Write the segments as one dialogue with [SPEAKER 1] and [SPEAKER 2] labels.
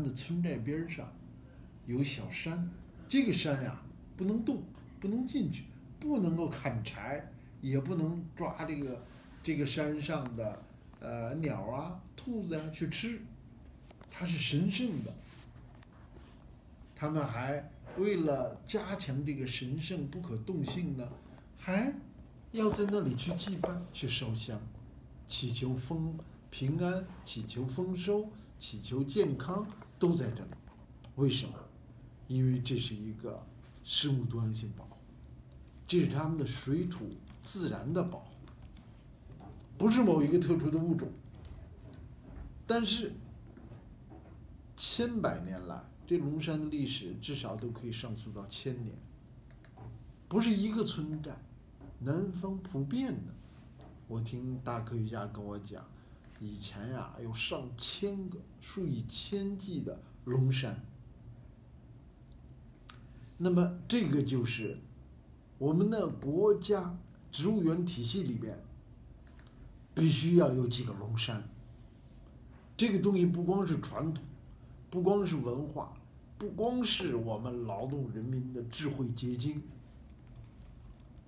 [SPEAKER 1] 们的村寨边上有小山，这个山呀不能动，不能进去，不能够砍柴，也不能抓这个这个山上的呃鸟啊、兔子呀去吃，它是神圣的。他们还为了加强这个神圣不可动性呢，还要在那里去祭拜、去烧香，祈求丰平安、祈求丰收、祈求健康，都在这里。为什么？因为这是一个生物多样性保护，这是他们的水土自然的保护，不是某一个特殊的物种。但是千百年来，这龙山的历史至少都可以上溯到千年，不是一个村寨，南方普遍的。我听大科学家跟我讲，以前呀有上千个、数以千计的龙山。那么这个就是我们的国家植物园体系里边必须要有几个龙山。这个东西不光是传统，不光是文化。不光是我们劳动人民的智慧结晶，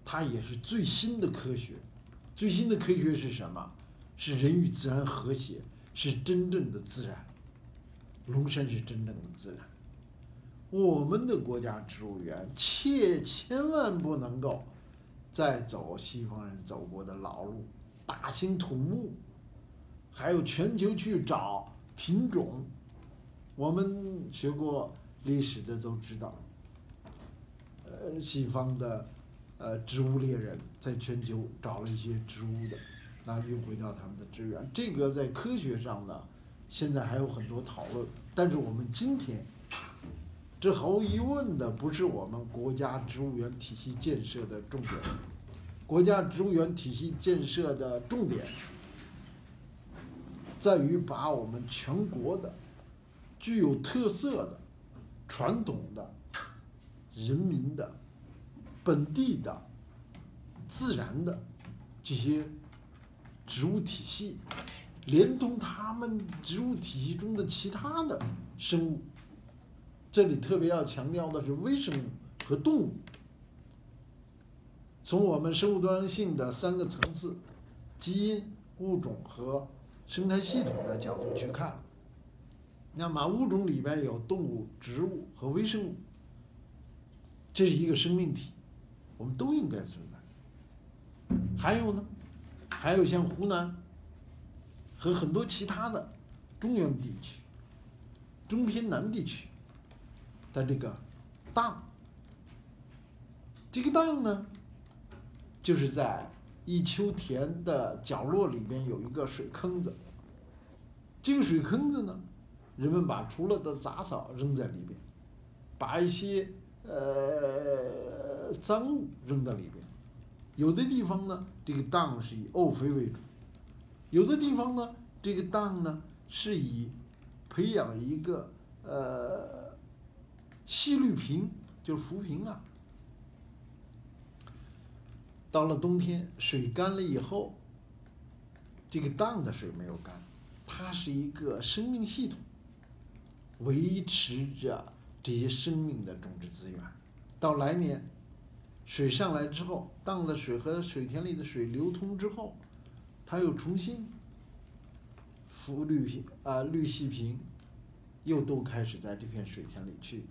[SPEAKER 1] 它也是最新的科学。最新的科学是什么？是人与自然和谐，是真正的自然。龙山是真正的自然。我们的国家植物园切千万不能够再走西方人走过的老路，大兴土木，还有全球去找品种。我们学过。历史的都知道，呃，西方的呃植物猎人在全球找了一些植物的，那运回到他们的资源。这个在科学上呢，现在还有很多讨论。但是我们今天，这毫无疑问的不是我们国家植物园体系建设的重点。国家植物园体系建设的重点，在于把我们全国的具有特色的。传统的、人民的、本地的、自然的这些植物体系，连同他们植物体系中的其他的生物，这里特别要强调的是微生物和动物。从我们生物多样性的三个层次——基因、物种和生态系统的角度去看。那么物种里边有动物、植物和微生物，这是一个生命体，我们都应该存在。还有呢，还有像湖南和很多其他的中原地区、中偏南地区的这个荡，这个荡呢，就是在一丘田的角落里边有一个水坑子，这个水坑子呢。人们把除了的杂草扔在里边，把一些呃脏物扔在里边。有的地方呢，这个荡是以沤肥为主；有的地方呢，这个荡呢是以培养一个呃细绿萍，就是浮萍啊。到了冬天，水干了以后，这个荡的水没有干，它是一个生命系统。维持着这些生命的种植资源，到来年水上来之后，荡的水和水田里的水流通之后，它又重新浮绿萍啊绿细萍，又都开始在这片水田里去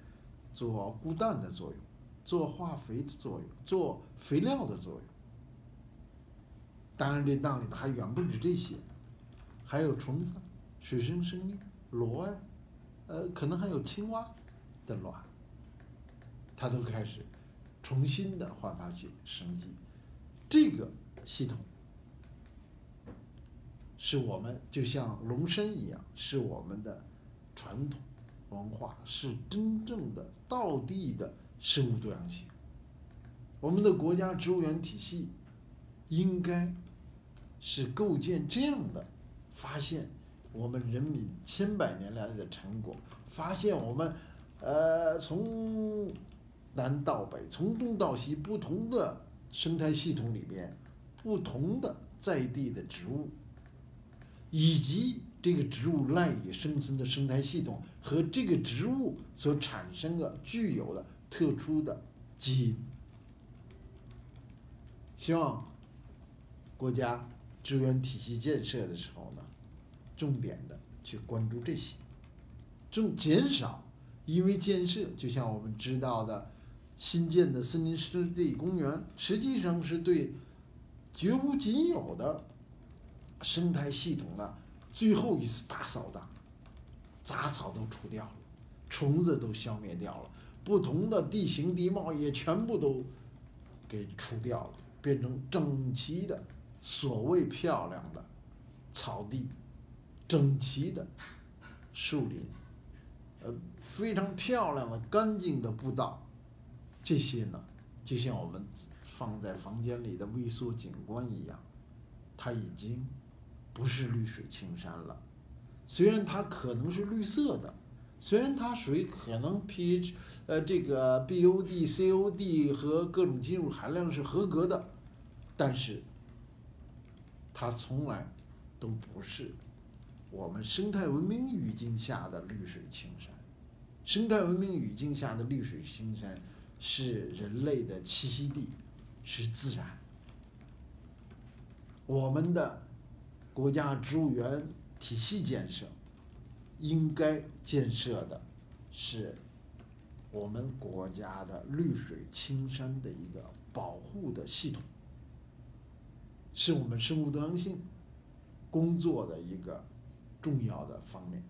[SPEAKER 1] 做固氮的作用，做化肥的作用，做肥料的作用。当然，这荡里头还远不止这些，还有虫子、水生生命、螺儿。呃，可能还有青蛙的卵，它都开始重新的焕发去生机。这个系统是我们就像龙身一样，是我们的传统文化，是真正的道地的生物多样性。我们的国家植物园体系应该是构建这样的，发现。我们人民千百年来的成果，发现我们，呃，从南到北，从东到西，不同的生态系统里边，不同的在地的植物，以及这个植物赖以生存的生态系统和这个植物所产生的具有的特殊的基因。希望国家资源体系建设的时候呢，重点的去关注这些，重减少因为建设，就像我们知道的，新建的森林湿地公园，实际上是对绝无仅有的生态系统的最后一次大扫荡，杂草都除掉了，虫子都消灭掉了，不同的地形地貌也全部都给除掉了，变成整齐的所谓漂亮的草地，整齐的树林，呃，非常漂亮的干净的步道，这些呢，就像我们放在房间里的微缩景观一样，它已经。不是绿水青山了，虽然它可能是绿色的，虽然它水可能 pH 呃这个 BOD、COD 和各种金属含量是合格的，但是它从来都不是我们生态文明语境下的绿水青山。生态文明语境下的绿水青山是人类的栖息地，是自然。我们的。国家植物园体系建设，应该建设的是我们国家的绿水青山的一个保护的系统，是我们生物多样性工作的一个重要的方面。